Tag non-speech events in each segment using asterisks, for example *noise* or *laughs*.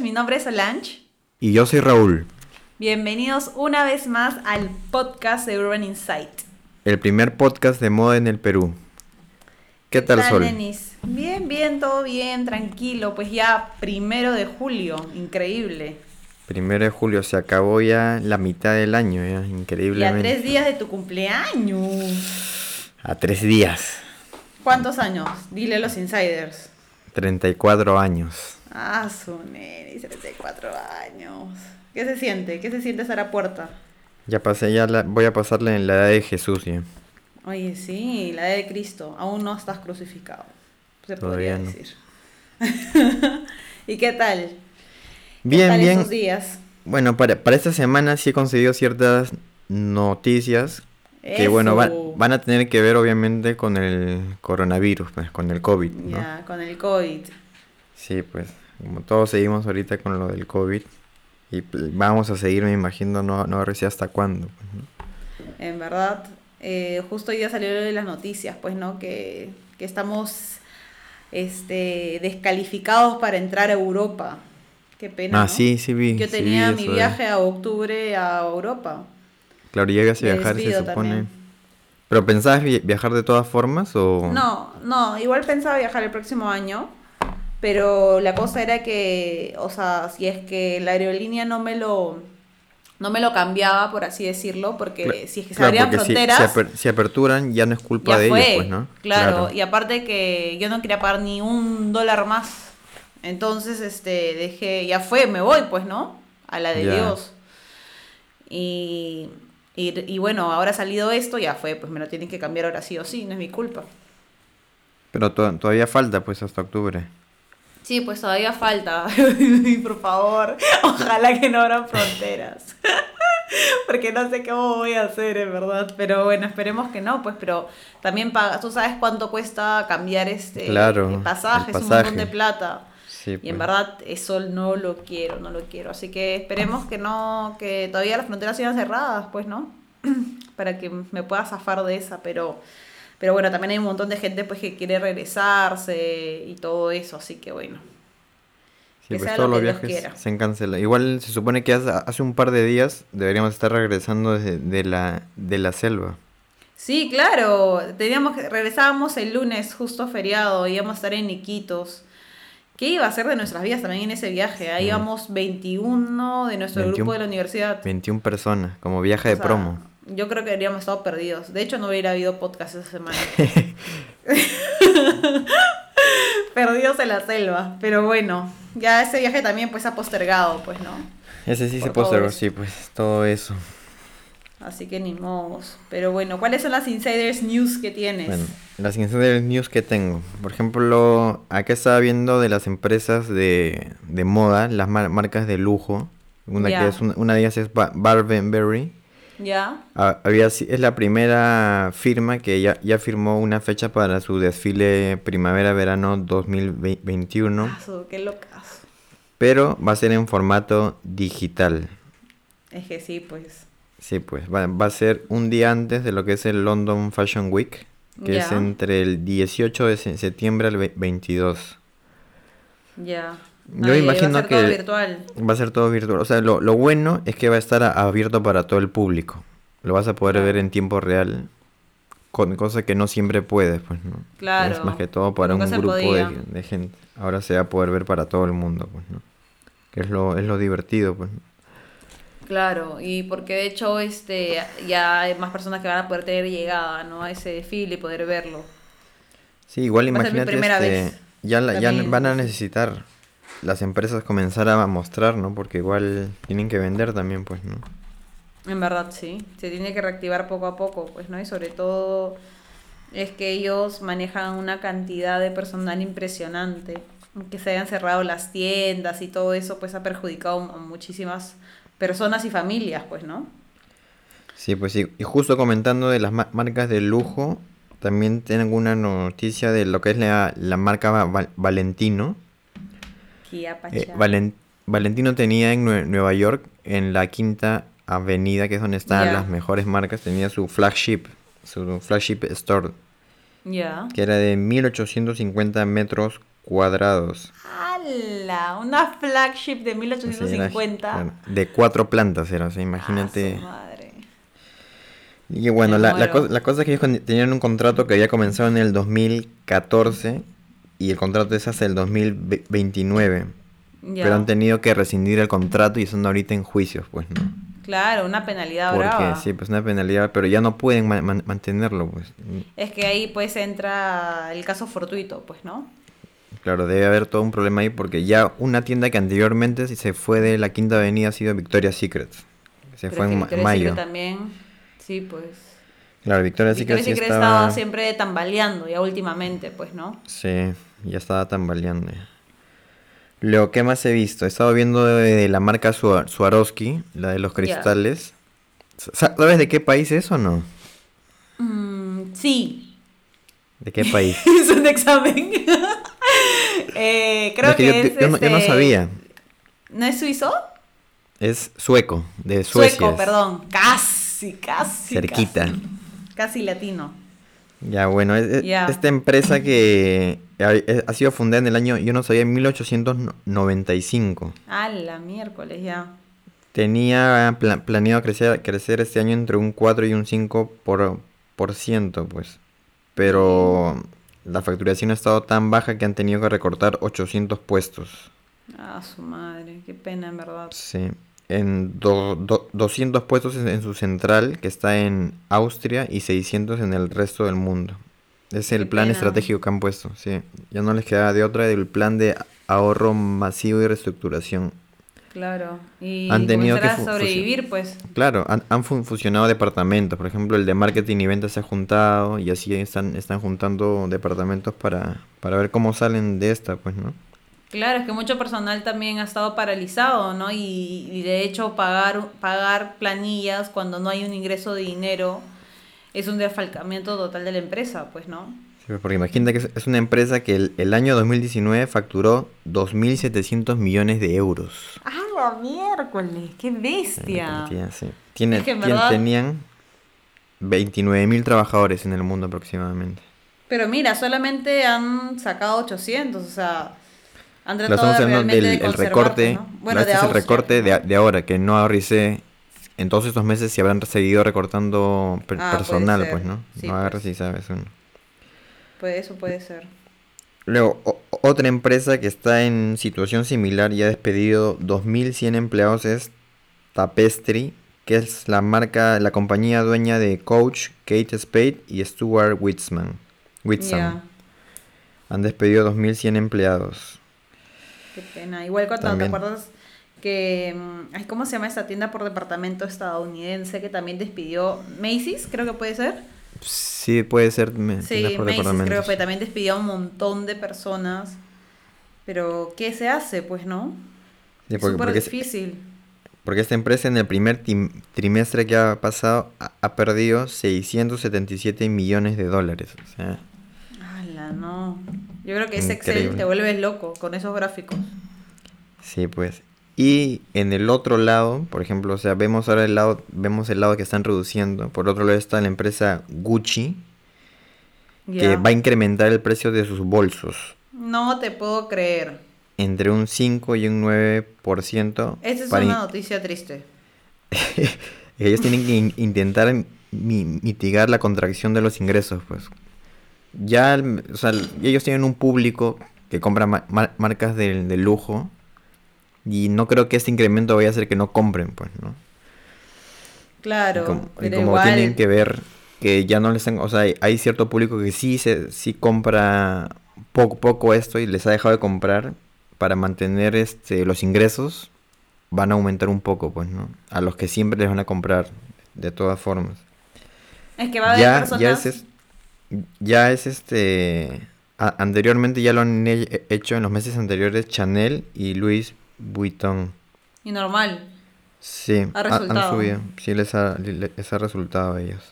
Mi nombre es Solange. Y yo soy Raúl. Bienvenidos una vez más al podcast de Urban Insight. El primer podcast de moda en el Perú. ¿Qué, tal, Sol? Denis? Bien, bien, todo bien, tranquilo. Pues ya primero de julio, increíble. Primero de julio, se acabó ya la mitad del año, ya, increíblemente. Y a tres días de tu cumpleaños. A tres días. ¿Cuántos años? Dile a los insiders. 34 años. Ah, su nene, 34 años. ¿Qué se siente? ¿Qué se siente estar a puerta? Ya pasé, ya la, voy a pasarle en la edad de Jesús ya. Oye, sí, la edad de Cristo. Aún no estás crucificado. Se podría decir. *laughs* ¿Y qué tal? Bien, ¿Qué tal bien. Esos días? Bueno, para, para esta semana sí he conseguido ciertas noticias que, bueno, van, a tener que ver obviamente con el coronavirus, pues, con el COVID, ¿no? Ya, con el COVID. Sí, pues, como todos seguimos ahorita con lo del COVID y pues, vamos a seguir, me imagino, no, no sé hasta cuándo. pues, ¿no? En verdad, eh, justo hoy día salió de las noticias, pues, ¿no? Que, que estamos este, descalificados para entrar a Europa. Qué pena. Ah, ¿no? sí, sí vi. Yo sí tenía vi mi de- viaje a octubre a Europa. Claro, llegas a viajar, se supone. también. ¿Pero pensabas vi- viajar de todas formas o...? No, no, igual pensaba viajar el próximo año, pero la cosa era que, o sea, si es que la aerolínea no me lo, no me lo cambiaba, por así decirlo, porque si es que se claro, abrían porque si- fronteras, Si, aper- si aperturan ya no es culpa ya de fue, ellos, pues, ¿no? claro, y aparte que yo no quería pagar ni un dólar más, entonces, este, dejé, ya fue, me voy, pues, ¿no? A la de Ya. Dios. Y, y, y bueno, ahora ha salido esto, ya fue, pues me lo tienen que cambiar ahora sí o sí, no es mi culpa. Pero to- todavía falta, pues, hasta octubre. Sí, pues todavía falta. *laughs* Por favor, ojalá que no abran fronteras. *laughs* Porque no sé cómo voy a hacer, en verdad. Pero bueno, esperemos que no, pues, pero también pagas. Tú sabes cuánto cuesta cambiar este Claro, el pasaje, el es un montón de plata. Sí, Y en pues. verdad eso no lo quiero, no lo quiero. Así que esperemos que no, que todavía las fronteras sigan cerradas, pues, ¿no? *clears throat* Para que me pueda zafar de esa, pero, pero bueno, también hay un montón de gente pues que quiere regresarse y todo eso, así que bueno. Sí, que pues sea todos lo los que viajes se han cancelado. Igual se supone que hace, hace un par de días deberíamos estar regresando de, de la, de la selva. Sí, claro, teníamos que, regresábamos el lunes, justo feriado, íbamos a estar en Iquitos. ¿Qué iba a ser de nuestras vidas también en ese viaje? Ahí Sí. íbamos 21 de nuestro 21 grupo de la universidad. 21 personas, como viaje de O sea, promo. Yo creo que habríamos estado perdidos. De hecho, no hubiera habido podcast esa semana. *laughs* perdidos en la selva. Pero bueno, ya ese viaje también pues ha postergado, pues, ¿no? Ese sí se por postergó, sí, pues todo eso. Así que ni modos. Pero bueno, ¿cuáles son las insiders news que tienes? Bueno, las incidentes news que tengo. Por ejemplo, acá estaba viendo de las empresas de, de moda, las mar- marcas de lujo. Una, que es una, una de ellas es Ba- Barbenberry. ¿Ya? Ah, Había, es la primera firma que ya, ya firmó una fecha para su desfile primavera-verano 2021, Ah, su- qué locas. pero va a ser en formato digital. Es que sí, pues. Sí, pues va, va a ser un día antes de lo que es el London Fashion Week, que es entre el 18 de se- septiembre al ve- 22. Ya. Yo Ay, imagino va a ser que- todo virtual. Va a ser todo virtual. O sea, lo, lo bueno es que va a estar a- abierto para todo el público. Lo vas a poder ver en tiempo real, con cosa que no siempre puedes, pues, ¿no? Claro, Es más que todo para nunca un grupo de, de gente. Ahora se va a poder ver para todo el mundo, pues, ¿no? Que es lo, es lo divertido, pues. ¿no? Claro, y porque de hecho este ya hay más personas que van a poder tener llegada, ¿no? A ese desfile y poder verlo. Sí, igual Va imagínate, este, ya, la- ya van a necesitar las empresas comenzar a mostrar, ¿no? Porque igual tienen que vender también, pues, ¿no? En verdad, sí. Se tiene que reactivar poco a poco, pues, ¿no? Y sobre todo es que ellos manejan una cantidad de personal impresionante. Que se hayan cerrado las tiendas y todo eso, pues ha perjudicado a muchísimas personas y familias, pues, ¿no? Sí, pues sí. Y justo comentando de las ma- marcas de lujo, también tengo una noticia de lo que es la, la marca Va- Va- Valentino. Eh, Valentino tenía en Nue- Nueva York, en la quinta avenida, que es donde están las mejores marcas, tenía su flagship, su flagship store, Ya. que era de 1850 metros cuadrados. ¡A ¡Hala! Una flagship de 1850. Claro, De cuatro plantas era, o sea, Ah, imagínate. su madre. Y bueno, la, cosa, la cosa es que ellos tenían un contrato que había comenzado en el 2014 y el contrato es hasta el 2029. Ya. Pero han tenido que rescindir el contrato y están ahorita en juicios, pues, ¿no? Claro, una penalidad Porque brava. sí, pues una penalidad, pero ya no pueden ma- man- mantenerlo, pues. Es que ahí pues entra el caso fortuito, pues, ¿no? Claro, debe haber todo un problema ahí porque ya una tienda que anteriormente se fue de la Quinta Avenida ha sido Victoria's Secret. Se Pero fue en Victoria's mayo. Secret también, sí, pues. Claro, Victoria's Secret sí Secret estaba... estaba siempre tambaleando, ya últimamente, pues, ¿no? Sí, ya estaba tambaleando. Luego, ¿qué más he visto? He estado viendo de, de la marca Swa- Swarovski, la de los cristales. Sa- ¿Sabes de qué país es o no? Mm, sí, ¿De qué país? *laughs* es un examen. *laughs* Eh, creo que que, yo, es yo no, yo no este, sabía. ¿No es suizo? Es sueco, de Suecia. Sueco, perdón. Casi, casi. Cerquita. Casi, Casi latino. Ya, bueno, es- es- Ya. esta empresa que ha, eh, ha sido fundada en el año, yo no sabía, en 1895. A la miércoles ya. Tenía pla- planeado crecer, crecer este año entre un 4 y un 5 por, por ciento, pues. Pero la facturación ha estado tan baja que han tenido que recortar 800 puestos. Ah, su madre, qué pena en verdad. Sí. En do- do- 200 puestos en, en su central, que está en Austria, y 600 en el resto del mundo. Es el Qué plan pena. estratégico que han puesto, sí. Ya no les queda de otra del plan de ahorro masivo y reestructuración. Claro. Y Han tenido que a sobrevivir, pues. Claro, han, han fu- fusionado departamentos. Por ejemplo, el de marketing y ventas se ha juntado y así están, están juntando departamentos para, para ver cómo salen de esta, pues, ¿no? Claro, es que mucho personal también ha estado paralizado, ¿no? Y, y de hecho pagar, pagar planillas cuando no hay un ingreso de dinero es un desfalcamiento total de la empresa, pues, ¿no? Sí, porque imagínate que es, una empresa que el, el año 2019 facturó 2.700 millones de euros. ¡Ah, la miércoles! ¡Qué Eh, bestia! cantidad, sí. Tiene, Es que verdad- Tenían 29.000 trabajadores en el mundo aproximadamente. Pero mira, solamente han sacado 800, o sea, han tratado estamos de hablando realmente del de el recorte. pues, ¿no? Bueno, este de es el recorte pues, de, de ahora, que no agarricé en todos estos meses si habrán seguido recortando per- Ah, personal, pues, ¿no? Sí, no pues. agarras si sabes uno. Pues eso puede ser. Luego, o- otra empresa que está en situación similar y ha despedido 2.100 empleados es Tapestry, que es la marca, la compañía dueña de Coach, Kate Spade y Stuart Whitman. Whitson. Han despedido 2.100 empleados. Qué pena. Igual cuando También. te acuerdas que... mm, ay, ¿Cómo se llama esta tienda por departamento estadounidense que también despidió? Macy's, creo que puede ser. Sí, puede ser Sí, por Macy's creo que también despidió a un montón de personas. Pero, ¿qué se hace? Pues, ¿no? Sí, porque, súper porque es- difícil. porque esta empresa en el primer trimestre que ha pasado ha, ha perdido 677 millones de dólares. O sea, ¡Hala, no! Yo creo que ese Excel Increíble. te vuelves loco con esos gráficos. Sí, pues. Y en el otro lado, por ejemplo, o sea, vemos ahora el lado, vemos el lado que están reduciendo. Por otro lado está la empresa Gucci, que va a incrementar el precio de sus bolsos No te puedo creer. entre un 5 y un 9%. Esa es para una noticia triste. *laughs* Ellos tienen que in- intentar mi- mitigar la contracción de los ingresos, pues. Ya, o sea, el- ellos tienen un público que compra ma- mar- marcas de, de lujo y no creo que este incremento vaya a hacer que no compren, pues, ¿no? Y Claro, como, y como igual... tienen que ver que ya no les han, o sea, hay, hay cierto público que sí se sí compra poco poco esto y les ha dejado de comprar para mantener este los ingresos van a aumentar un poco, pues, ¿no? A los que siempre les van a comprar de todas formas. Es que va a haber Ya, personas... ya es- ya es este a- anteriormente ya lo han he- hecho en los meses anteriores Chanel y Louis Vuitton. Y normal. Sí, Ha ha- han subido. Sí les ha, les ha resultado a ellos.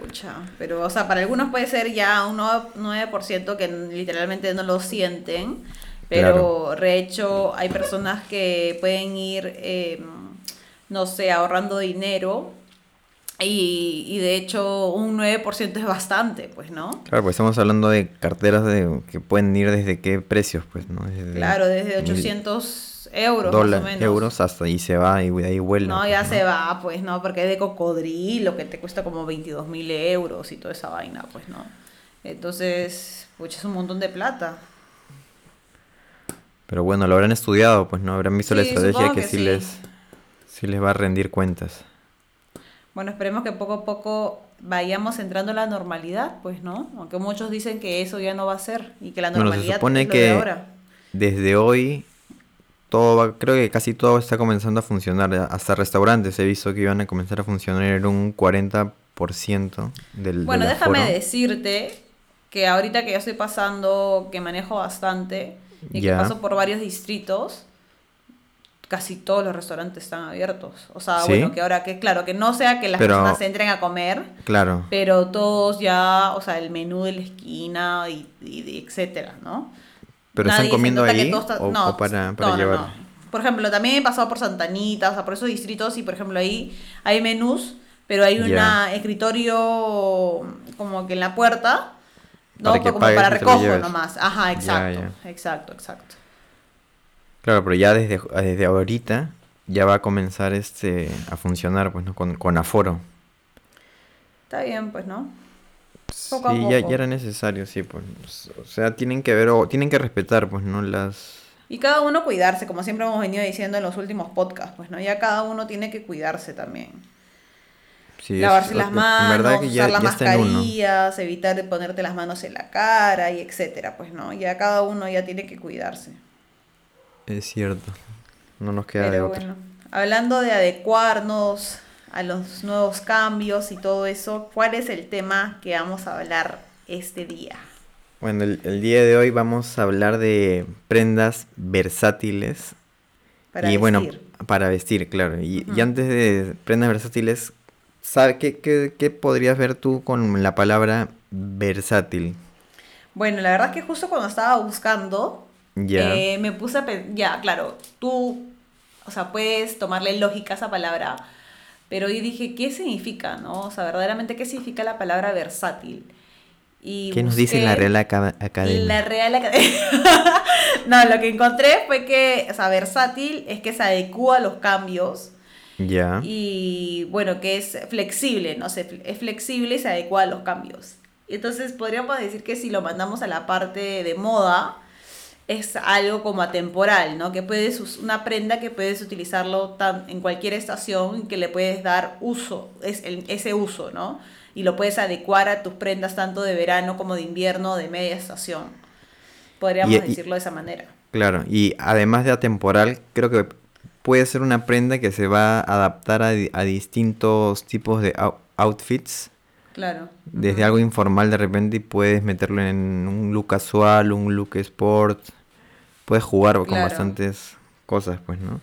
Pucha, pero o sea, para algunos puede ser ya un 9%, 9% que literalmente no lo sienten, pero de hecho hay personas que pueden ir, eh, no sé, ahorrando dinero Y, y, de hecho un 9% es bastante, pues, ¿no? Claro, pues estamos hablando de carteras de, que pueden ir desde qué precios, pues, ¿no? claro, desde 800 euros más o menos. euros hasta ahí se va y de ahí vuelve. No, ya se va, pues, ¿no? Porque es de cocodrilo que te cuesta como 22 mil euros y toda esa vaina, pues, ¿no? Entonces, pues es un montón de plata. Pero bueno, lo habrán estudiado, pues, ¿no? Habrán visto la estrategia que, sí, Les, sí les va a rendir cuentas. Bueno, esperemos que poco a poco vayamos entrando a la normalidad, pues, ¿no? Aunque muchos dicen que eso ya no va a ser y que la normalidad bueno, se supone que ahora. Desde hoy todo va, creo que casi todo está comenzando a funcionar, hasta restaurantes he visto que iban a comenzar a funcionar en un 40% del Bueno, déjame decirte que ahorita que ya estoy pasando, que manejo bastante y que paso por varios distritos, casi todos los restaurantes están abiertos. O sea, bueno, que ahora que, claro, que no sea que las personas entren a comer, claro. pero todos ya, o sea, el menú de la esquina y, etcétera, ¿no? ¿Pero están comiendo ahí o, para, llevar? Por ejemplo, también he pasado por Santanita, o sea, por esos distritos y, por ejemplo, ahí hay menús, pero hay un escritorio como que en la puerta, ¿no? como para recojo nomás. Ajá, exacto, exacto, exacto. Claro, pero ya desde, desde ahorita ya va a comenzar este a funcionar, pues, ¿no? Con, aforo. Está bien, pues, ¿no? Poco sí, Ya, ya, era necesario, sí, pues. O sea, tienen que ver, o tienen que respetar, pues, ¿no? Las... Y cada uno cuidarse, como siempre hemos venido diciendo en los últimos podcasts, pues, ¿no? Ya cada uno tiene que cuidarse también. Sí, Lavarse las manos, usar las mascarillas, evitar ponerte las manos en la cara y etcétera, pues, ¿no? Ya cada uno ya tiene que cuidarse. Es cierto. No nos queda de otra. Bueno, hablando de adecuarnos a los nuevos cambios y todo eso, ¿cuál es el tema que vamos a hablar este día? Bueno, el, día de hoy vamos a hablar de prendas versátiles. Para y bueno, para vestir, claro. Y, antes de prendas versátiles, ¿sabe qué, qué, qué podrías ver tú con la palabra versátil? Bueno, la verdad es que justo cuando estaba buscando, eh, me puse a pensar, ya, claro, tú, o sea, puedes tomarle lógica a esa palabra, pero yo dije, ¿qué significa, no? O sea, verdaderamente, ¿qué significa la palabra versátil? Y ¿Qué nos dice la Real Academia? La Real Academia. *laughs* no, lo que encontré fue que, o sea, versátil es que se adecua a los cambios. Ya. Y bueno, que es flexible, ¿no? sé es flexible y se adecua a los cambios. Entonces podríamos decir que si lo mandamos a la parte de moda, es algo como atemporal, ¿no? Que puedes, una prenda que puedes utilizarlo tan, en cualquier estación, que le puedes dar uso, es ese uso, ¿no? Y lo puedes adecuar a tus prendas tanto de verano como de invierno de media estación. Podríamos decirlo de esa manera. Claro, y además de atemporal, creo que puede ser una prenda que se va a adaptar a, a distintos tipos de outfits. Claro. Desde algo informal de repente puedes meterlo en un look casual, un look sport, puedes jugar con bastantes cosas, pues, ¿no?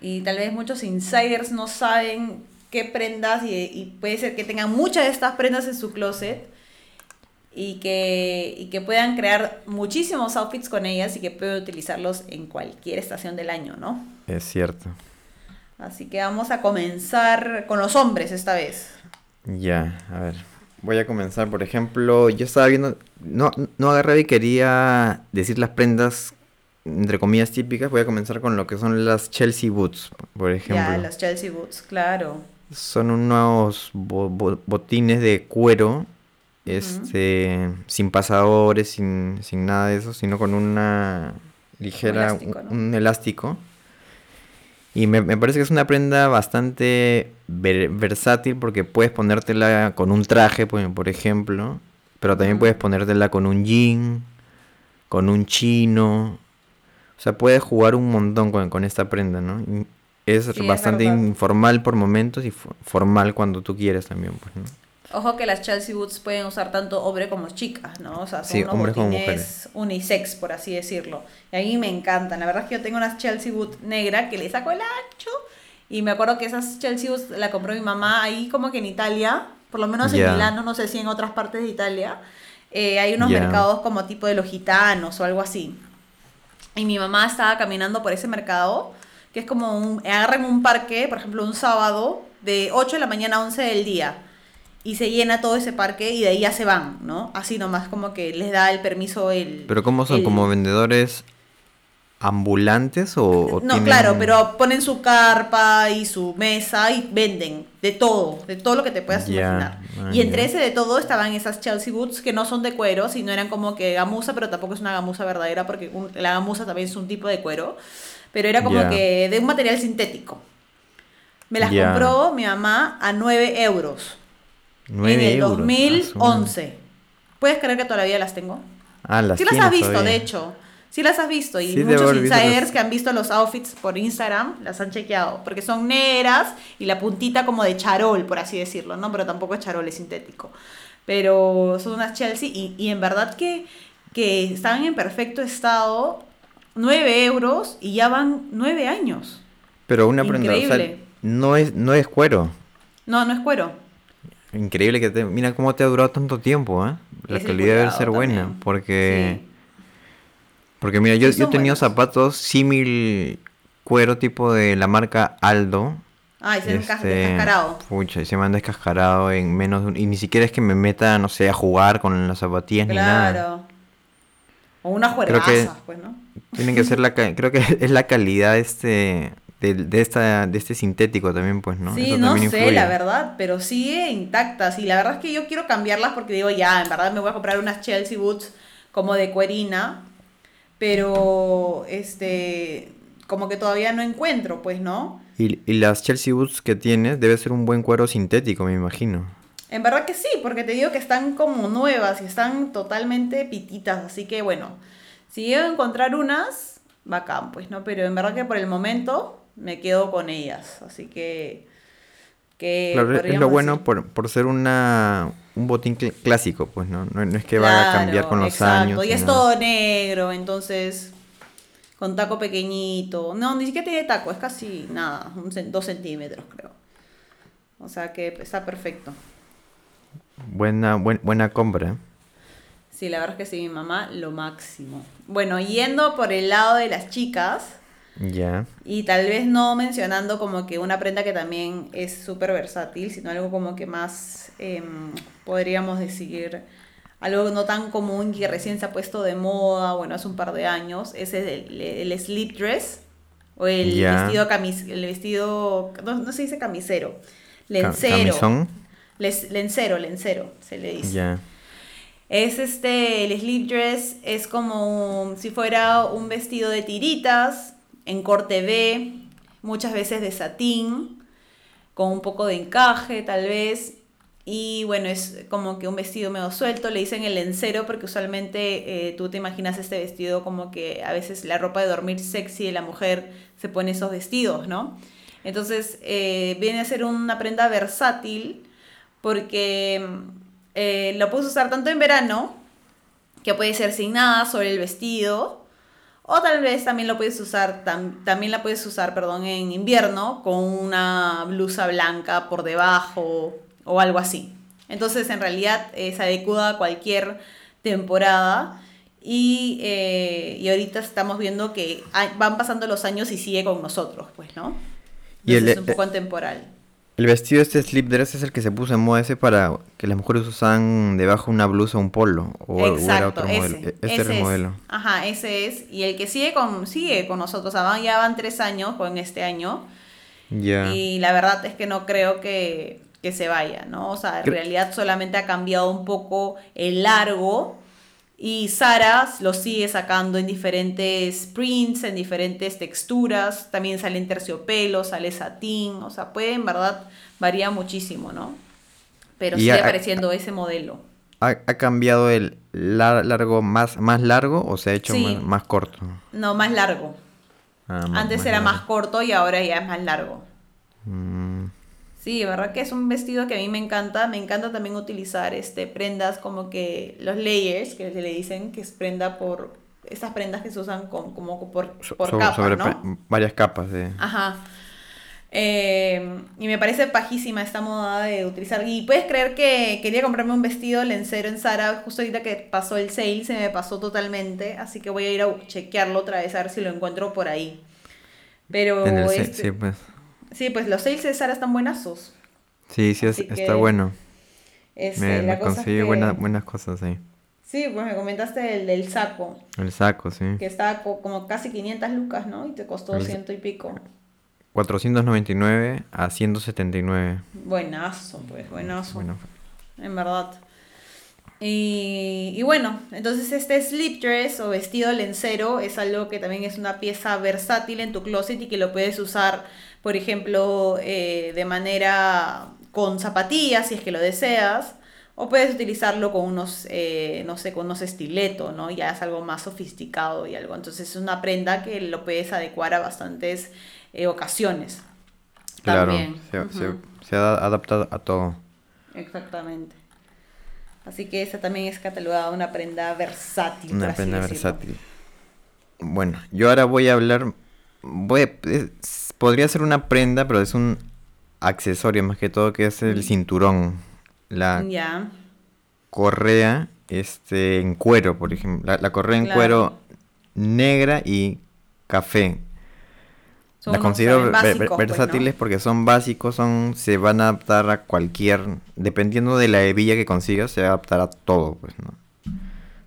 Y tal vez muchos insiders no saben qué prendas y, puede ser que tengan muchas de estas prendas en su closet y que, y que puedan crear muchísimos outfits con ellas y que puedan utilizarlos en cualquier estación del año, ¿no? Es cierto. Así que vamos a comenzar con los hombres esta vez. Ya, a ver. Voy a comenzar, por ejemplo, yo estaba viendo, no, no agarré y quería decir las prendas entre comillas típicas, voy a comenzar con lo que son las Chelsea Boots, por ejemplo. Ya, las Chelsea Boots, claro. Son unos botines de cuero, este, sin pasadores, sin, nada de eso, sino con una ligera, un elástico. Y me, parece que es una prenda bastante versátil porque puedes ponértela con un traje, por, por ejemplo, pero también puedes ponértela con un jean, con un chino, o sea, puedes jugar un montón con, esta prenda, ¿no? Es bastante informal por momentos y formal cuando tú quieres también, pues, ¿no? Ojo que las Chelsea Boots pueden usar tanto hombre como chicas, ¿no? O sea, son unos botines unisex, por así decirlo. Y a mí me encantan. La verdad es que yo tengo unas Chelsea Boots negra que le saco el ancho. Y me acuerdo que esas Chelsea Boots la compró mi mamá ahí como que en Italia, por lo menos en Milano, no sé si en otras partes de Italia. Eh, hay unos mercados como tipo de los gitanos o algo así. Y mi mamá estaba caminando por ese mercado, que es como un, agarran un parque, por ejemplo, un sábado, de 8 de la mañana a 11 del día. Y se llena todo ese parque y de ahí ya se van, ¿no? Así nomás como que les da el permiso el... ¿Pero cómo son? el- ¿Como vendedores ambulantes o, o No, tienen- claro, pero ponen su carpa y su mesa y venden de todo, de todo lo que te puedas imaginar. ah, y entre ese de todo estaban esas Chelsea Boots que no son de cuero, sino eran como que gamuza, pero tampoco es una gamuza verdadera porque un- la gamuza también es un tipo de cuero, pero era como que de un material sintético. Me las compró mi mamá a 9 euros en el euros. Ah, su madre. 2011. ¿Puedes creer que todavía las tengo? Ah, las Sí las has visto, todavía. de hecho. Sí las has visto. Y Sí, muchos insiders que han visto los outfits por Instagram las han chequeado. Porque son negras y la puntita como de charol, por así decirlo, ¿no? Pero tampoco es charol, es sintético. Pero son unas Chelsea y, y en verdad que, que están en perfecto estado. 9 euros y ya van 9 años. Pero una prenda, o sea, Increíble. no es, no es cuero. No, no es cuero. Increíble que te... Mira cómo te ha durado tanto tiempo, ¿eh? La Ese calidad debe ser buena, porque... Sí. Porque mira, yo, yo he son tenido buenos. zapatos símil cuero tipo de la marca Aldo. Ay, se Este, descascarado. Pucha, y se me han descascarado en menos de un... Y ni siquiera es que me meta, no sé, a jugar con las zapatillas ni nada. Claro. O que- juergazas, pues, ¿no? Tienen que ser la... Creo que es la calidad este... De, de esta, de este sintético también, pues, ¿no? Sí, Eso no sé, influye. la verdad, pero sigue intactas. Y la verdad es que yo quiero cambiarlas porque digo, ya, en verdad me voy a comprar unas Chelsea Boots como de cuerina, pero este, como que todavía no encuentro, pues, ¿no? Y, y las Chelsea Boots que tienes debe ser un buen cuero sintético, me imagino. En verdad que sí, porque te digo que están como nuevas y están totalmente pititas, así que bueno, si llego a encontrar unas, bacán, pues, ¿no? Pero en verdad que por el momento me quedo con ellas, así que... que Claro, es lo bueno por, por ser una un botín cl- clásico, pues, ¿no? No, no es que vaya a cambiar Claro, con los exacto, años. Y es todo negro, entonces con taco pequeñito. No, ni siquiera tiene taco, es casi nada, un dos centímetros creo. O sea que está perfecto. Buena, buen- buena compra. ¿eh? Sí, la verdad es que sí, mi mamá, lo máximo. Bueno, yendo por el lado de las chicas, Ya. y tal vez no mencionando como que una prenda que también es súper versátil, sino algo como que más, em, podríamos decir, algo no tan común que recién se ha puesto de moda, bueno, hace un par de años, ese es el, el slip dress, o el vestido, camis, el vestido, no, no se dice camisero, Ca- lencero. Camisón. Les- lencero, lencero, se le dice. Ya. Es este, el slip dress es como un- si fuera un vestido de tiritas, en corte B, muchas veces de satín, con un poco de encaje tal vez. Y bueno, es como que un vestido medio suelto, le dicen el lencero porque usualmente eh, tú te imaginas este vestido como que a veces la ropa de dormir sexy de la mujer se pone esos vestidos, ¿no? Entonces eh, viene a ser una prenda versátil porque eh, lo puedes usar tanto en verano, que puede ser sin nada sobre el vestido, o tal vez también lo puedes usar, tam- también la puedes usar, perdón, en invierno con una blusa blanca por debajo o algo así. Entonces, en realidad, eh, se adecua a cualquier temporada. Y, eh, y ahorita estamos viendo que van pasando los años y sigue con nosotros, pues, ¿no? Y el- Entonces es un eh, poco atemporal. El vestido este slip dress es el que se puso en moda ese para que las mujeres usan debajo una blusa o un polo. O, Exacto, otro modelo. ese, E- Este ese era el es. modelo. Ajá, ese es. Y el que sigue con, sigue con nosotros, o sea, van- ya van tres años con este año. Ya. Y la verdad es que no creo que, que se vaya, ¿no? O sea, en Cre- realidad solamente ha cambiado un poco el largo. Y Sara lo sigue sacando en diferentes prints, en diferentes texturas. También sale en terciopelo, sale satín. O sea, puede en verdad varía muchísimo, ¿no? Pero Y sigue apareciendo ese modelo. ¿Ha, ha cambiado el lar- largo más, más largo o se ha hecho Sí. más, más corto? No, más largo. Ah, Antes era más corto y ahora ya es más largo. Mm, Sí, verdad que es un vestido que a mí me encanta. Me encanta también utilizar este prendas como que los layers, que se le dicen, que es prenda por... Estas prendas que se usan con, como por, por so- capas, sobre ¿no? varias capas de... Ajá. Eh, y me parece pajísima esta moda de utilizar. Y puedes creer que quería comprarme un vestido lencero en Zara. Justo ahorita que pasó el sale, se me pasó totalmente. Así que voy a ir a chequearlo otra vez a ver si lo encuentro por ahí. Pero en el este- sí, pues. Sí, pues los sales de Sara están buenazos. Sí, sí, es- está bueno. Este, Me, me conseguí que- buenas, buenas cosas ahí. Sí, pues me comentaste el del saco, El saco, sí. que estaba co- como casi 500 lucas, ¿no? Y te costó El- ciento y pico. 499 a 179. Buenazo, pues, buenazo. Bueno, En verdad. Y, y bueno, entonces este slip dress o vestido lencero es algo que también es una pieza versátil en tu closet y que lo puedes usar, por ejemplo, eh, de manera con zapatillas si es que lo deseas, o puedes utilizarlo con unos, eh, no sé, con unos estiletos, ¿no? Ya es algo más sofisticado y algo. Entonces es una prenda que lo puedes adecuar a bastantes eh, ocasiones. claro, También. se, Ujú. se- se ha adaptado a todo. Exactamente. Así que esa también es catalogada una prenda versátil. Una prenda versátil. Bueno, yo ahora voy a hablar. Voy a- es- podría ser una prenda, pero es un accesorio más que todo, que es el cinturón. La correa este, en cuero, por ejemplo. La, la correa en Claro. cuero negra y café. Son Las considero pues, ¿no? versátiles porque son básicos, son, se van a adaptar a cualquier, dependiendo de la hebilla que consigas, se va a adaptar a todo, pues, ¿no?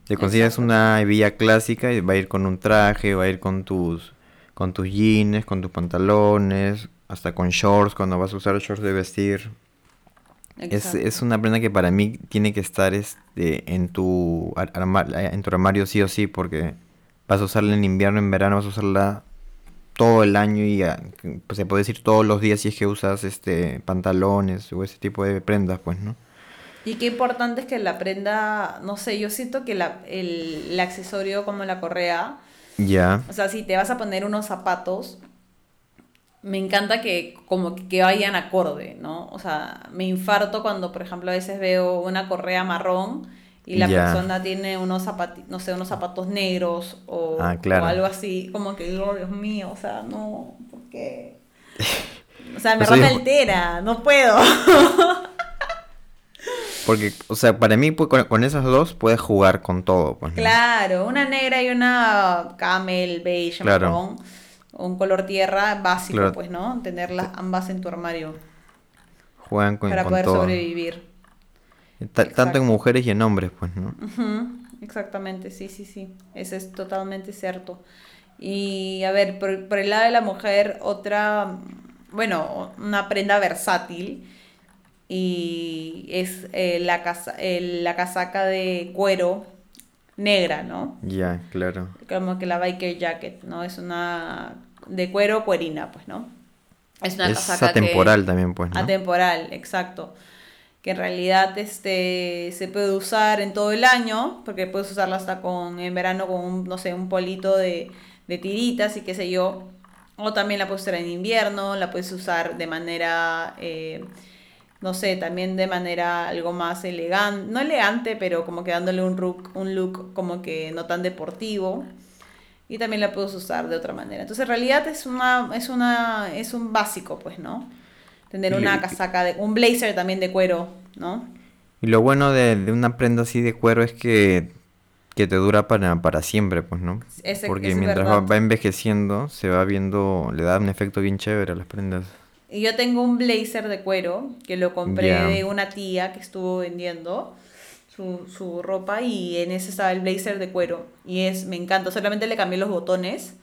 Si consigues una hebilla clásica, y va a ir con un traje, va a ir con tus, con tus jeans, con tus pantalones, hasta con shorts, cuando vas a usar shorts de vestir. Es, es una prenda que para mí tiene que estar este, en, tu arma- en tu armario sí o sí, porque vas a usarla en invierno, en verano vas a usarla todo el año y ah, pues, se puede decir todos los días si es que usas este pantalones o ese tipo de prendas, pues, ¿no? Y qué importante es que la prenda, no sé, yo siento que la, el, el accesorio como la correa, Ya, o sea, si te vas a poner unos zapatos, me encanta que como que, vayan acorde, ¿no? O sea, me infarto cuando, por ejemplo, a veces veo una correa marrón y la persona tiene unos zapatos, no sé, unos zapatos negros o, Ah, claro. o algo así, como que digo, Dios mío, o sea, no, ¿por qué? *laughs* O sea, me rata yo- altera, no puedo. *laughs* porque, o sea, para mí pues, con, con esas dos puedes jugar con todo, pues, ¿no? Claro, una negra y una camel, beige, Claro. marrón, un color tierra básico, Claro. pues, ¿no? Tenerlas ambas en tu armario Juegan con, para con poder todo. sobrevivir. Ta- Tanto en mujeres y en hombres, pues, ¿no? Exactamente, sí, sí, sí. Eso es totalmente cierto. Y a ver, por, por el lado de la mujer, otra, bueno, una prenda versátil y es eh, la, casa, el- la casaca de cuero negra, ¿no? Ya, claro. como que la biker jacket, ¿no? Es una de cuero cuerina, pues, ¿no? Es una Es casaca que- atemporal también, pues, ¿no? Atemporal, exacto. Que en realidad este, se puede usar en todo el año, porque puedes usarla hasta con, en verano con un, no sé, un polito de, de tiritas y qué sé yo. O también la puedes usar en invierno, la puedes usar de manera, eh, no sé, también de manera algo más elegante, no elegante, pero como que dándole un look, un look como que no tan deportivo. Y también la puedes usar de otra manera. Entonces, en realidad es una, es una, es un básico, pues, ¿no? Tener una casaca de, un blazer también de cuero, ¿no? Y lo bueno de, de una prenda así de cuero es que, que te dura para, para siempre, pues, ¿no? Ese- Porque mientras va, va envejeciendo, se va viendo, le da un efecto bien chévere a las prendas. Y yo tengo un blazer de cuero que lo compré de una tía que estuvo vendiendo su, su ropa y en ese estaba el blazer de cuero. Y es, me encanta, solamente le cambié los botones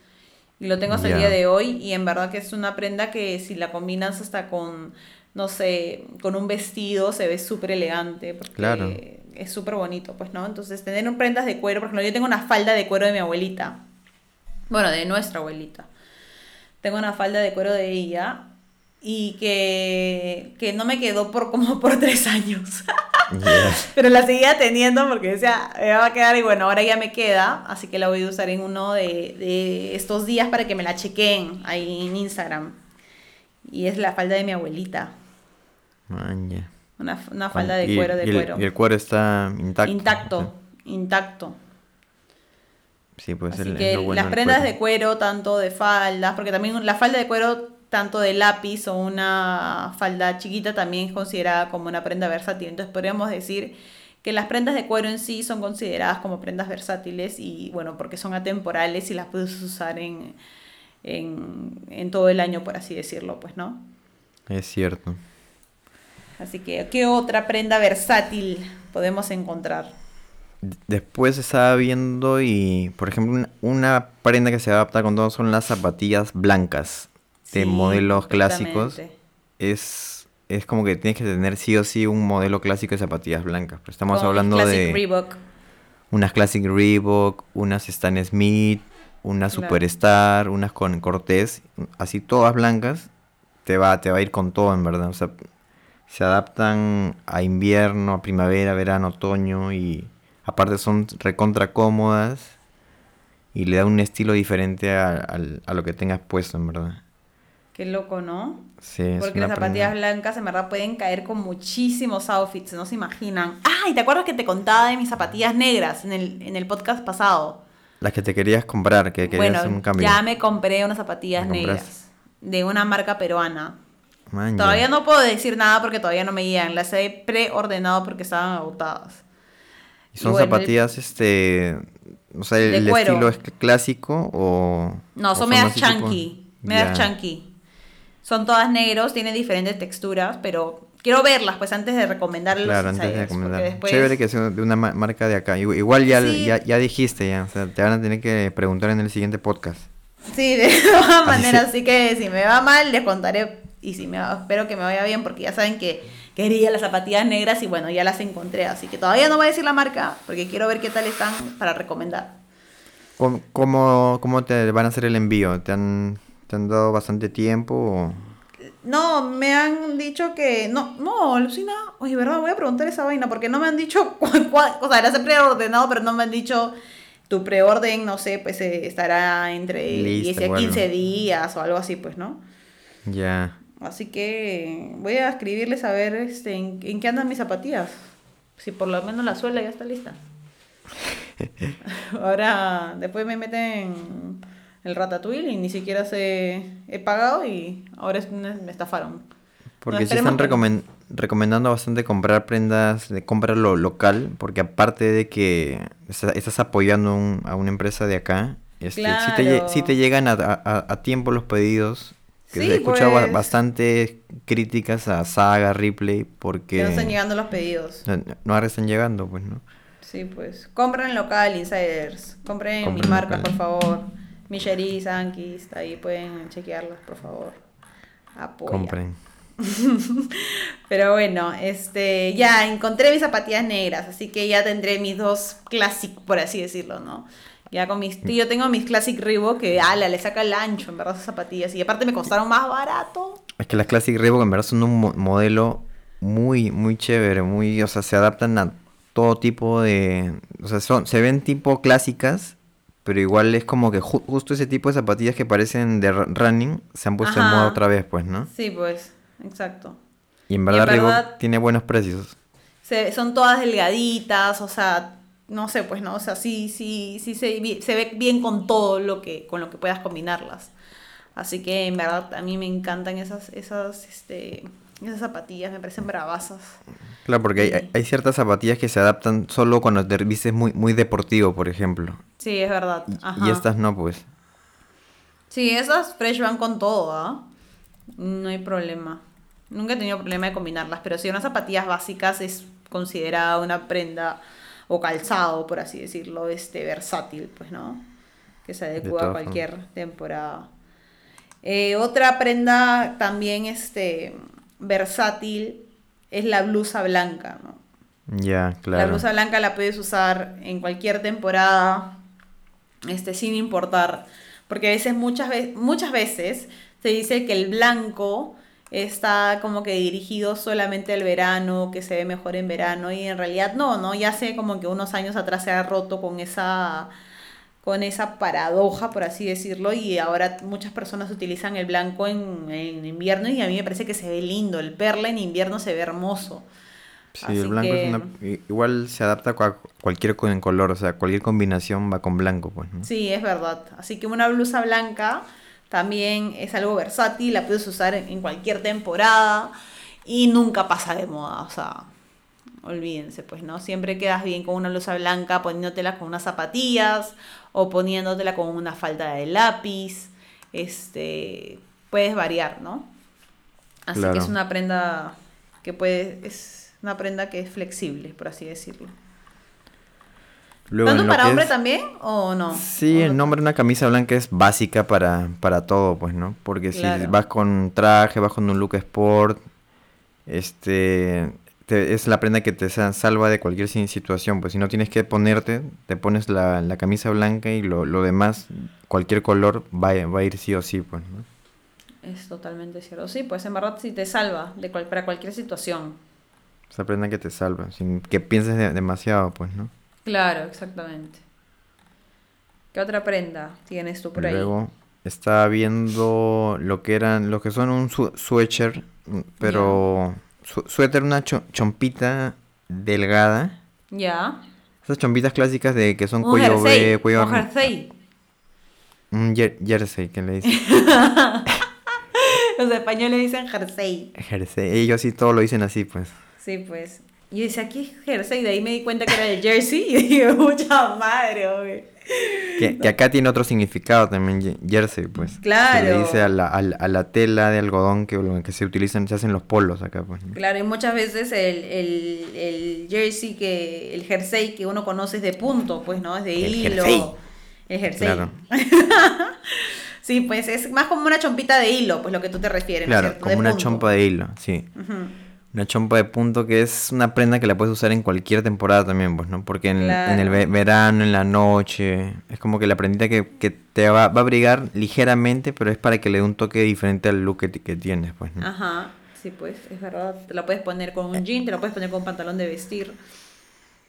y lo tengo hasta el día de hoy y en verdad que es una prenda que si la combinas hasta con, no sé, con un vestido se ve súper elegante porque Claro. es súper bonito, pues, ¿no? Entonces tener un prendas de cuero, por ejemplo, yo tengo una falda de cuero de mi abuelita, bueno, de nuestra abuelita. Tengo una falda de cuero de ella y que, que no me quedó por como *laughs* por tres años. Pero la seguía teniendo porque decía, me va a quedar y bueno, ahora ya me queda, así que la voy a usar en uno de, de estos días para que me la chequeen ahí en Instagram. Y es la falda de mi abuelita, Man, ya. una, una falda de Y- cuero de y el, cuero. y el cuero está intacto. Intacto, intacto. Sí, pues Así el- que bueno las prendas cuero. de cuero, tanto de faldas, porque también la falda de cuero, tanto de lápiz o una falda chiquita, también es considerada como una prenda versátil. Entonces podríamos decir que las prendas de cuero en sí son consideradas como prendas versátiles y bueno, porque son atemporales y las puedes usar en, en, en todo el año, por así decirlo, pues, ¿no? Es cierto. Así que, ¿qué otra prenda versátil podemos encontrar? Después estaba viendo y, por ejemplo, una, una prenda que se adapta con todo son las zapatillas blancas de Sí, modelos clásicos. Es, es como que tienes que tener sí o sí un modelo clásico de zapatillas blancas. Pero estamos hablando Classic de Reebok. unas Classic Reebok, unas Stan Smith, unas Claro. Superstar, unas con Cortés, así todas blancas. Te va, te va a ir con todo, en verdad. O sea, se adaptan a invierno, a primavera, verano, otoño y aparte son recontra cómodas y le da un estilo diferente a, a lo que tengas puesto, en verdad. Qué loco, ¿no? Sí, es Porque una las zapatillas prenda- blancas en verdad pueden caer con muchísimos outfits, no se imaginan. ¡Ay! ¿Te acuerdas que te contaba de mis zapatillas negras en el, en el podcast pasado? Las que te querías comprar, que querías bueno, hacer un cambio. ya me compré unas zapatillas negras de una marca peruana. Man. Todavía no puedo decir nada porque todavía no me llegan. Las he preordenado porque estaban agotadas. ¿Y son bueno, el- zapatillas, este... O sea, el, estilo es clásico o... No, o son medias chunky. Medias Ya. chunky. Son todas negros, tienen diferentes texturas, pero quiero verlas pues antes de recomendarles Claro, antes de recomendar. después- Chévere que sea de una ma- marca de acá. Igu- Igual ya, Sí. ya, ya dijiste, ya. O sea, te van a tener que preguntar en el siguiente podcast. Sí, de *laughs* todas maneras, sí. así que si me va mal les contaré y si me va- espero que me vaya bien porque ya saben que quería las zapatillas negras y bueno, ya las encontré, así que todavía no voy a decir la marca porque quiero ver qué tal están para recomendar. ¿Cómo, cómo, cómo te van a hacer el envío? ¿Te han, te han dado bastante tiempo? o- No, me han dicho que no, no, Lucina, oye, verdad, voy a preguntar esa vaina porque no me han dicho *laughs* cuál, cuál- o sea, he preordenado, pero no me han dicho tu preorden, no sé, pues eh, estará entre Listo, 10 a bueno. 15 días o algo así, pues, ¿no? Ya. Así que voy a escribirles a ver este, en, en qué andan mis zapatillas. Si por lo menos la suela ya está lista. *laughs* Ahora, después me meten el ratatouille y ni siquiera se he pagado y ahora es- me estafaron. Porque No, sí están recomendando bastante comprar prendas, de comprar lo local, porque aparte de que está- estás apoyando un- a una empresa de acá, este, sí, te, Claro. sí te llegan a, a- a tiempo los pedidos. Que Sí, he escuchado ba- pues. bastante críticas a Saga, Ripley, porque Que no están llegando los pedidos. no, no ahora están llegando, pues, ¿no? Sí, pues. Compren local, insiders. Compren, Compren marcas, local. por favor. Micheris, Ankis, ahí pueden chequearlas, por favor. Apoya. Compren. *laughs* Pero bueno, este, ya encontré mis zapatillas negras, así que ya tendré mis dos classic, por así decirlo, ¿no? Ya con mis, yo tengo mis classic Reebok que, ala, le saca el ancho, en verdad, esas zapatillas. Y aparte me costaron más barato. Es que las Classic Reebok en verdad son un mo- modelo muy, muy chévere, muy, o sea, se adaptan a todo tipo de, o sea, son, se ven tipo clásicas, pero igual es como que ju- justo ese tipo de zapatillas que parecen de ru- running se han puesto en Ajá. moda otra vez, pues, ¿no? Sí, pues, exacto. Y en verdad, verdad- tiene buenos precios. Se, son todas delgaditas, o sea, no sé, pues, ¿no? O sea, sí, sí, sí se, se ve bien con todo lo que, con lo que puedas combinarlas. Así que, en verdad, a mí me encantan esas, esas, este, esas zapatillas, me parecen bravasas. Claro, porque hay, Sí. hay- ciertas zapatillas que se adaptan solo cuando te vistes muy, muy deportivo, por ejemplo. Sí, es verdad. Y, estas no, pues. Sí, esas fresh van con todo, ¿ah? No hay problema. Nunca he tenido problema de combinarlas, pero si unas zapatillas básicas es considerada una prenda o calzado, por así decirlo, este versátil, pues, ¿no? Que se adecua a cualquier temporada. Eh, otra prenda también este versátil es la blusa blanca, ¿no? Ya, La claro. blusa blanca la puedes usar en cualquier temporada, este, sin importar. Porque a veces, muchas, ve- muchas veces, se dice que el blanco está como que dirigido solamente al verano, que se ve mejor en verano, y en realidad no, ¿no? Ya hace como que unos años atrás se ha roto con esa con esa paradoja, por así decirlo, y ahora muchas personas utilizan el blanco en, en invierno y a mí me parece que se ve lindo, el perla en invierno se ve hermoso. Sí, Así el blanco que- es una... Igual se adapta a cua- cualquier color, o sea, cualquier combinación va con blanco, pues, ¿no? Sí, es verdad. Así que una blusa blanca también es algo versátil, la puedes usar en cualquier temporada y nunca pasa de moda, o sea, olvídense, pues, ¿no? Siempre quedas bien con una blusa blanca poniéndotela con unas zapatillas o poniéndotela con una falda de lápiz, este, puedes variar, ¿no? Así que es una prenda que puede, es una prenda que es flexible, por así decirlo. Luego, ¿Tanto para hombre es- también o no? Sí, ¿O el no? nombre de una camisa blanca es básica para, para todo, pues, ¿no? Porque si vas con traje, vas con un look sport, este, te- es la prenda que te sa- salva de cualquier si- situación. Pues si no tienes que ponerte, te pones la, la camisa blanca y lo, lo demás, cualquier color, va, a- va a ir sí o sí, pues, ¿no? Es totalmente cierto. Sí, pues en verdad sí te salva de cual, para cualquier situación. Esa prenda que te salva, sin que pienses de- demasiado, pues, ¿no? Claro, exactamente. ¿Qué otra prenda tienes tú por ahí? Luego estaba viendo lo que eran, lo que son un su sweatshirt, mm, pero su- suéter, una cho- chompita delgada. Ya. Esas chompitas clásicas de que son Un cuello jersey. B, cuello Un jersey. un jer- jersey que le dicen. *laughs* Los españoles dicen jersey. jersey. Ellos sí todo lo dicen así, pues. Sí, pues. Y yo decía, aquí es jersey. De ahí me di cuenta que era el jersey. *laughs* Y dije, mucha madre, güey. Que, que acá tiene otro significado también, jersey, pues. Se le Claro. dice a la, a la- a la tela de algodón que, que se utilizan, se hacen los polos acá, pues. ¿no? Claro, y muchas veces el, el, el jersey que, el jersey que uno conoce es de punto, pues, ¿no? Es de El hilo. jersey. El jersey. Claro. *laughs* sí, pues es más como una chompita de hilo, pues lo que tú te refieres, ¿no es Claro, como De una punto. chompa de hilo, sí. Ujú. Una chompa de punto que es una prenda que la puedes usar en cualquier temporada también, pues, ¿no? Porque en, en el ve- verano, en la noche, es como que la prendita que, que te va, va a abrigar ligeramente, pero es para que le dé un toque diferente al look que, ti- que tienes, pues, ¿no? Ajá, sí, pues, es verdad. Te la puedes poner con un jean, te la puedes poner con un pantalón de vestir.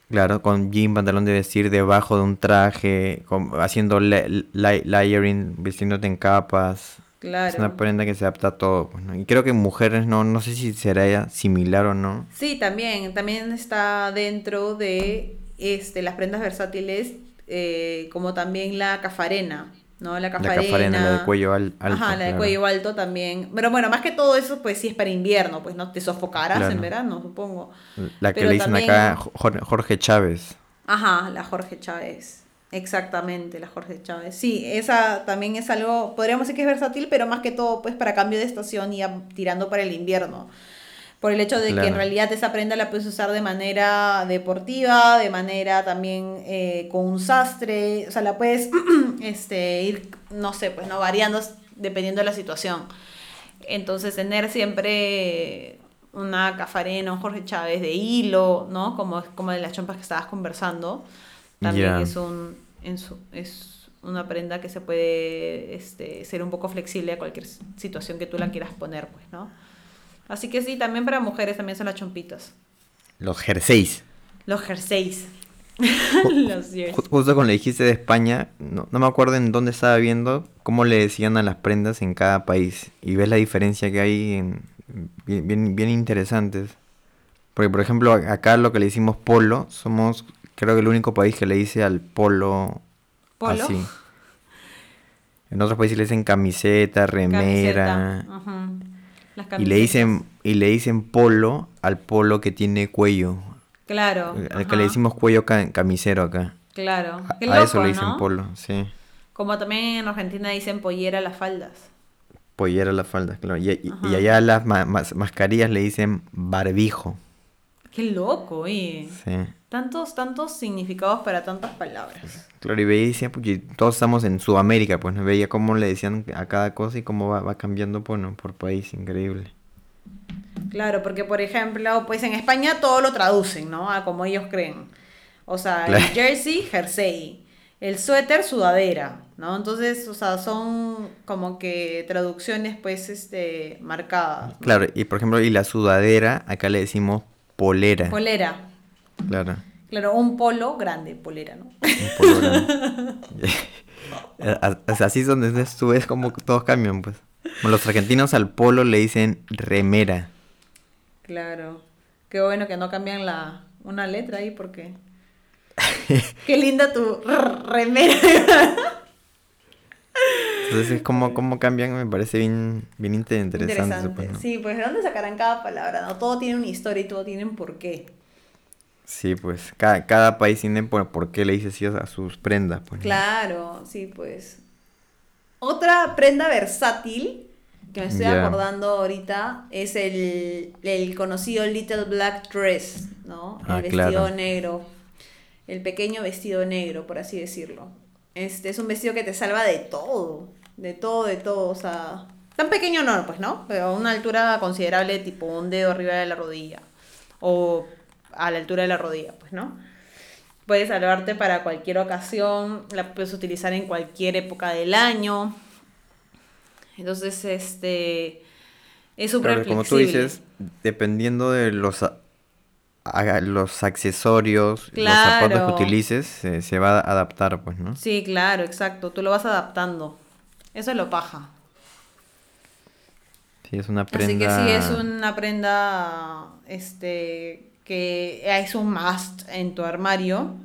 Claro, con jean, pantalón de vestir debajo de un traje, con- haciendo la- la- layering, vistiéndote en capas. Claro. Es una prenda que se adapta a todo, pues, ¿no? Y creo que mujeres no, no sé si será similar o no. Sí, también, también está dentro de este, las prendas versátiles, eh, como también la cafarena, ¿no? La La cafarena. cafarena, la de cuello al- alto. Ajá, la de claro. cuello alto también. Pero bueno, más que todo eso, pues sí es para invierno, pues no te sofocarás Claro. en verano, supongo. La que Pero le dicen también- acá Jor- Jorge Chávez. Ajá, la Jorge Chávez. Exactamente, la Jorge Chávez. Sí, esa también es algo, podríamos decir que es versátil, pero más que todo, pues para cambio de estación y a- tirando para el invierno. Por el hecho de que en realidad esa prenda la puedes usar de manera deportiva, de manera también eh, con un sastre, o sea, la puedes *clears throat* este, ir, no sé, pues no variando dependiendo de la situación. Entonces, tener siempre una cafarena, un Jorge Chávez de hilo, ¿no? Como, como de las chompas que estabas conversando, también Ya. es, un, es una prenda que se puede este, ser un poco flexible a cualquier situación que tú la quieras poner, pues, ¿no? Así que sí, también para mujeres también son las chompitas. Los jerseys. Los jerseys. *laughs* Los Justo cuando le dijiste de España, no, no me acuerdo en dónde estaba viendo cómo le decían a las prendas en cada país. Y ves la diferencia que hay en, bien, bien, bien interesantes. Porque, por ejemplo, acá lo que le decimos polo, somos creo que el único país que le dice al polo, ¿Polo? así. En otros países le dicen camiseta, remera. Camiseta, ajá. Las Y le dicen, y le dicen polo al polo que tiene cuello. Claro. Al que le decimos cuello ca- camisero acá. Claro. A, a eso le dicen ¿no? polo, sí. Como también en Argentina dicen pollera a las faldas. Pollera las faldas, claro. Y, y- y allá las ma- mas- mascarillas le dicen barbijo. Qué loco, oye. Sí. Tantos, tantos significados para tantas palabras. Claro, y veía porque todos estamos en Sudamérica, pues no veía cómo le decían a cada cosa y cómo va, va cambiando por, ¿no? por país, increíble. Claro, porque por ejemplo, pues en España todo lo traducen, ¿no? A como ellos creen. O sea, Claro. el jersey, jersey. El suéter, sudadera, ¿no? Entonces, o sea, son como que traducciones, pues, este, marcadas. ¿no? Claro, y por ejemplo, y la sudadera, acá le decimos polera. Polera. Claro. Claro, un polo grande, polera, ¿no? un polo *laughs* grande. *laughs* Así es donde tú ves como todos cambian, pues. Como los argentinos al polo le dicen remera. Claro. Qué bueno que no cambian la una letra ahí porque *laughs* Qué linda tu remera. Entonces es como, como cambian, me parece bien, bien inter- interesante. Interesante. pues, ¿no? Sí, pues ¿de dónde sacarán cada palabra? No, todo tiene una historia y todo tiene un porqué. Sí, pues cada, cada país tiene por, por qué le dice así a sus prendas. Pues. Claro, sí, pues. Otra prenda versátil que me estoy acordando ahorita es el, el conocido Little Black Dress, ¿no? El Ah, vestido claro. negro. El pequeño vestido negro, por así decirlo. Este es un vestido que te salva de todo. De todo, de todo. O sea, tan pequeño no, pues, ¿no? Pero a una altura considerable, tipo un dedo arriba de la rodilla. O a la altura de la rodilla, pues, ¿no? Puedes salvarte para cualquier ocasión, la puedes utilizar en cualquier época del año. Entonces, este es súper Claro, como tú dices, dependiendo de los, los accesorios, los Claro. zapatos que utilices, se, se va a adaptar, pues, ¿no? Sí, claro, exacto. Tú lo vas adaptando. Eso es lo paja. Sí, es una Así que prenda... sí, es una prenda este que es un must en tu armario.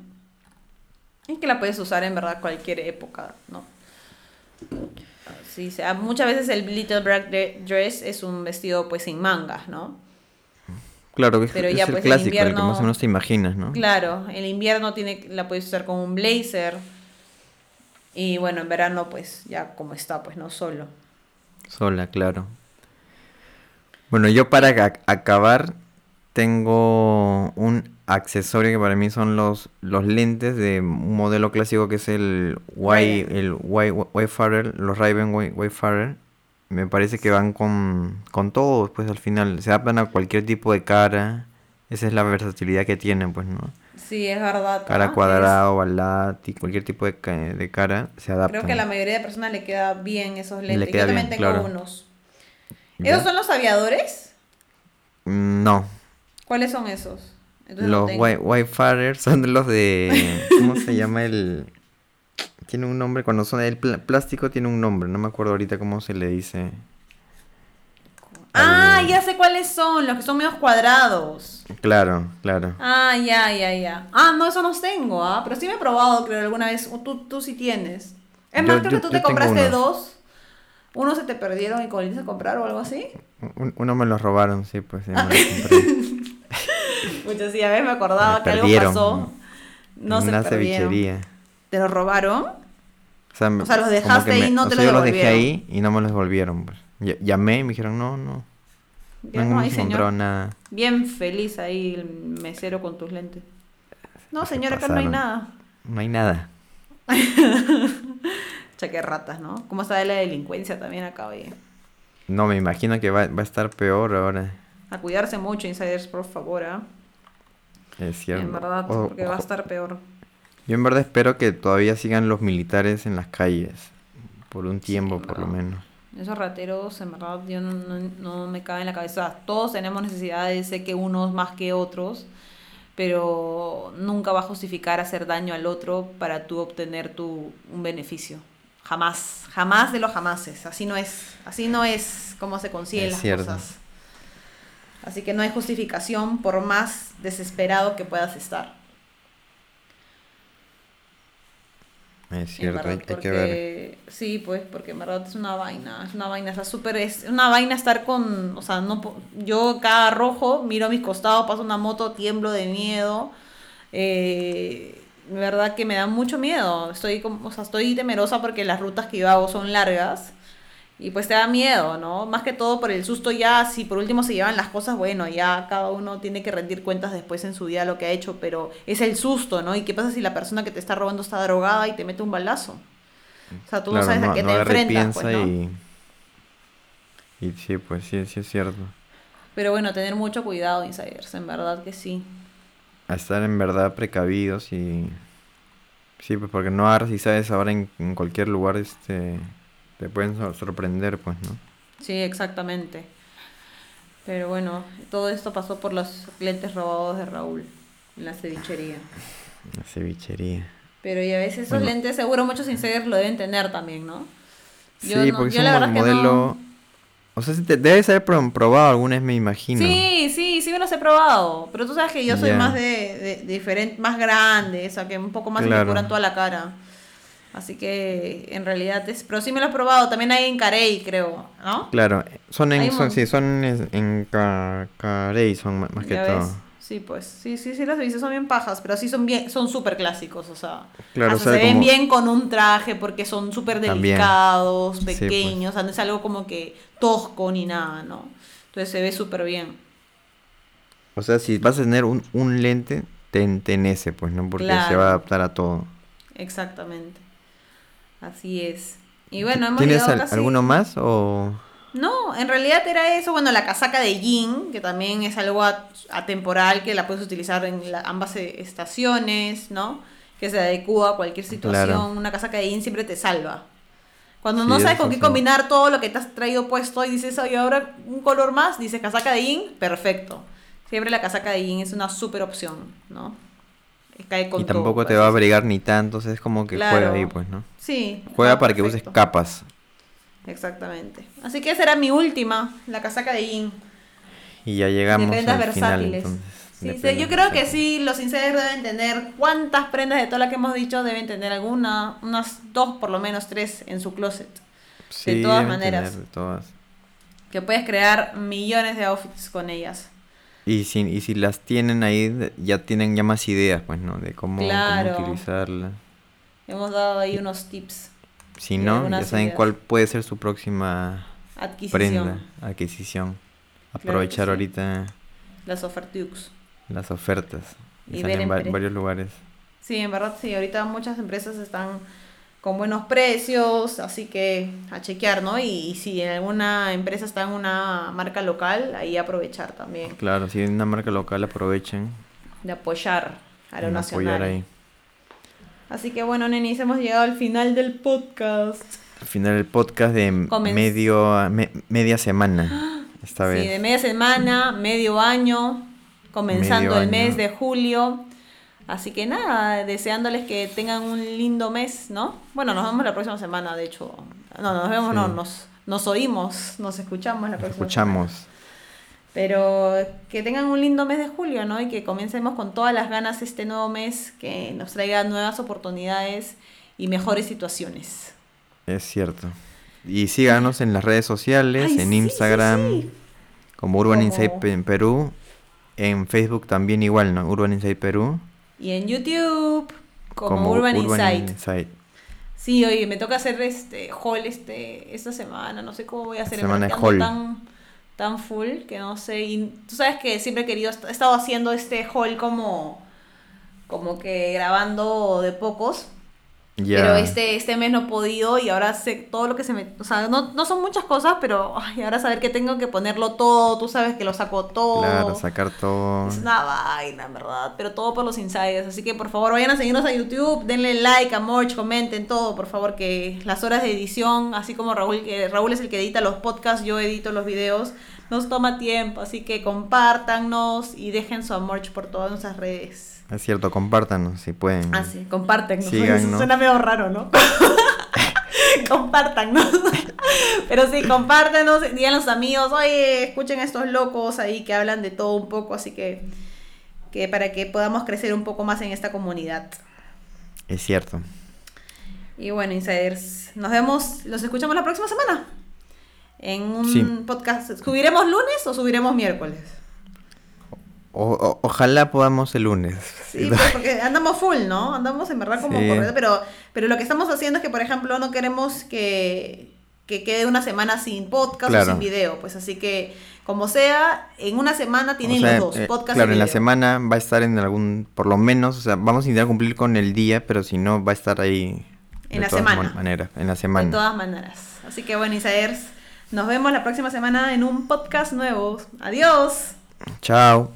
Y que la puedes usar en verdad cualquier época, ¿no? Sí, sea, muchas veces el Little Black Dre- Dress es un vestido pues sin mangas, ¿no? Claro, que Pero es ya, el pues, clásico, el que más o menos te imaginas, ¿no? Claro, en invierno tiene, la puedes usar con un blazer. Y bueno, en verano pues ya como está, pues no solo. Sola, claro. Bueno, yo para ac- acabar tengo un accesorio que para mí son los, los lentes de un modelo clásico que es el Way, el Way, Wayfarer, los Way- Wayfarer. Me parece que van con, con todo, pues al final se adaptan a cualquier tipo de cara. Esa es la versatilidad que tienen, pues, ¿no? Sí, es verdad. Cara ¿ah? cuadrada, ovalada, cualquier tipo de, de cara se adaptan. Creo que a la mayoría de personas le queda bien esos Le lentes. Yo también bien, tengo claro. unos. ¿Ya? ¿Esos son los aviadores? No, ¿Cuáles son esos? Entonces no Los tengo. Wi- Wayfarers son los de. ¿Cómo se llama el.? Tiene un nombre, cuando son el pl- plástico tiene un nombre, no me acuerdo ahorita cómo se le dice. Ah, al- ya sé cuáles son, los que son medios cuadrados. Claro, claro. Ah, ya, ya, ya. Ah, no, eso no tengo, ¿ah? Pero sí me he probado, creo, alguna vez. Tú, tú sí tienes. Es Yo- más, creo yo- que tú te compraste dos. Uno se te perdieron y volviste a comprar o algo así. Un- uno me los robaron, sí, pues. ya me lo *laughs* compré. Muchas sí, a ver, me acordaba Me que algo pasó. No en se una perdieron. cevichería. ¿Te los robaron? O sea, O los dejaste ahí y no o te sea, los yo los dejé devolvieron. ahí y no me los devolvieron, pues. Ll- Llamé y me dijeron, no, no. Ya No señor. nada. Bien feliz ahí el mesero con tus lentes. No, Se señora, acá no hay nada. No hay nada. *laughs* Chaque ratas, ¿no? ¿Cómo está la delincuencia también acá, oye? No, me imagino que va, va a estar peor ahora. A cuidarse mucho, insiders, por favor, ¿ah? Es cierto. En verdad, O- porque va a estar peor. Yo en verdad espero que todavía sigan los militares en las calles. Por un tiempo, en por lo menos. Esos rateros, en verdad, yo no, no- no me cabe en la cabeza. Todos tenemos necesidades, sé que unos más que otros, pero nunca va a justificar hacer daño al otro para tú obtener tu, un beneficio. Jamás, jamás de los jamases. Así no es, así no es como se consiguen Es las cierto. cosas. Así que no hay justificación por más desesperado que puedas estar. Es cierto, verdad, hay, que ver. Sí, pues, porque en verdad es una vaina, es una vaina, está súper, es una vaina estar con, o sea, no, yo cada rojo, miro a mis costados, pasa una moto, tiemblo de miedo, eh, verdad que me da mucho miedo, estoy, o sea, estoy temerosa porque las rutas que yo hago son largas, y pues te da miedo, ¿no? Más que todo por el susto ya, si por último se llevan las cosas, bueno, ya cada uno tiene que rendir cuentas después en su vida lo que ha hecho, pero es el susto, ¿no? ¿Y qué pasa si la persona que te está robando está drogada y te mete un balazo? O sea, tú no sabes a qué no te enfrentas, pues, y... Y sí, pues sí, sí es cierto. Pero bueno, tener mucho cuidado, insiders, en verdad que sí. A estar en verdad precavidos y... Sí, pues porque no agarras y sabes ahora en, en cualquier lugar este te pueden sor- sorprender, pues, ¿no? Sí, exactamente. Pero bueno, todo esto pasó por los lentes robados de Raúl en la cevichería. *laughs* La cevichería. Pero y a veces esos Bueno. lentes seguro muchos insiders lo deben tener también, ¿no? Yo sí, no- porque yo la verdad que no- modelo... O sea, sí te- debes haber pro- probado alguna vez, me imagino. Sí, sí, sí me los he probado. Pero tú sabes que yo soy más de, de, diferente, más grande, o sea, que un poco más Claro. me curan toda la cara. Así que en realidad es. Pero sí me los he probado. También hay en Carey, creo, ¿no? Claro, son en, son, sí, son en, en Ca- Carey, son más que todo. Sí, pues, sí, sí, sí, las he visto, son bien pajas, pero sí son bien, son súper clásicos, o sea, Claro, o sea, se ven como- bien con un traje porque son súper También. delicados, Sí, pues. pequeños, o sea, no es algo como que tosco ni nada, ¿no? Entonces se ve súper bien. O sea, si vas a tener un, un lente, ten ese, pues, ¿no? Porque se va a adaptar a todo. Exactamente. Así es. Y bueno, hemos ¿Tienes al- casi... alguno más o...? No, en realidad era eso, bueno, la casaca de jean, que también es algo atemporal que la puedes utilizar en la- ambas eh, estaciones, ¿no? Que se adecua a cualquier situación. Claro. Una casaca de jean siempre te salva. Cuando Sí, no sabes con qué sí. combinar todo lo que te has traído puesto y dices, oye, ahora un color más, dices casaca de jean, perfecto. Siempre la casaca de jean es una súper opción, ¿no? Cae con y tampoco te así va a abrigar ni tanto, sea, es como que Claro. juega ahí, pues, ¿no? Sí. Juega está para que uses capas. Exactamente. Así que esa era mi última, la casaca de jean. Y ya llegamos de prendas al final, versátiles. entonces. Sí, de yo creo que sí, los insiders deben tener cuántas prendas de todas las que hemos dicho deben tener alguna, unas dos por lo menos tres en su closet. Sí, todas deben maneras. tener de todas. Que puedes crear millones de outfits con ellas. Y si, y si las tienen ahí, ya tienen ya más ideas, pues, ¿no? De cómo, cómo Claro. utilizarlas. Hemos dado ahí unos tips. Si Y no, ya saben ideas. cuál puede ser su próxima Adquisición. prenda, adquisición. Aprovechar sí. ahorita Las ofertux. las ofertas. Y Están ver en varios lugares. Sí, en verdad sí, ahorita muchas empresas están con buenos precios, así que a chequear, ¿no? Y, y si alguna empresa está en una marca local, ahí aprovechar también Claro, si hay una marca local, aprovechen. de apoyar a lo en nacional. apoyar ahí. Así que bueno, nenis, hemos llegado al final del podcast. Al final el podcast de Comenz- medio me- media semana. Esta Sí, vez. de media semana, medio año, comenzando Medio el año. mes de julio. Así que nada, deseándoles que tengan un lindo mes, ¿no? Bueno, nos vemos la próxima semana, de hecho. No, nos vemos, Sí. no, nos, nos oímos, nos escuchamos la próxima escuchamos. semana. Pero que tengan un lindo mes de julio, ¿no? Y que comencemos con todas las ganas este nuevo mes, que nos traiga nuevas oportunidades y mejores situaciones. Es cierto. Y síganos en las redes sociales, Ay, en sí, sí, Instagram, sí. como Urban Como- Insight en Perú. En Facebook también igual, ¿no? Urban Insight Perú. Y en YouTube, como, Urban, Insight. Insight. Sí, oye, me toca hacer este haul este, esta semana, no sé cómo voy a hacer. Semana ando haul. Tan, tan full que no sé. Y tú sabes que siempre he querido, he estado haciendo este haul como, como que grabando de pocos. Pero este, este mes no he podido y ahora sé todo lo que se me... O sea, no, no son muchas cosas, pero ay, ahora saber que tengo que ponerlo todo, tú sabes que lo saco todo. Claro, sacar todo. Es una vaina, verdad, pero todo por los insiders. Así que por favor vayan a seguirnos a YouTube, denle like a Morch, comenten todo, por favor, que las horas de edición, así como Raúl, que Raúl es el que edita los podcasts, yo edito los videos, nos toma tiempo. Así que compártanos y dejen su amor por todas nuestras redes. Es cierto, compártanos si pueden. Ah, sí, compártenos. Síganos. Suena medio raro, ¿no? *laughs* *laughs* compártanos. Pero sí, compártenos, digan a los amigos, oye, escuchen a estos locos ahí que hablan de todo un poco, así que, que para que podamos crecer un poco más en esta comunidad. Es cierto. Y bueno, insiders, nos vemos, los escuchamos la próxima semana. En un Sí. podcast. ¿Subiremos lunes o subiremos miércoles? O- o- ojalá podamos el lunes. Sí, pues, porque andamos full, ¿no? Andamos en verdad como Sí. corriendo, pero, pero lo que estamos haciendo es que, por ejemplo, no queremos que, que quede una semana sin podcast Claro. o sin video, pues así que, como sea, en una semana tienen O sea, los dos, eh, podcast claro, y en la semana va a estar en algún, por lo menos, o sea, vamos a intentar cumplir con el día, pero si no, va a estar ahí. En de la todas semana. man- maneras, en la De semana. todas maneras. Así que, bueno, insiders, nos vemos la próxima semana en un podcast nuevo. Adiós. Chao.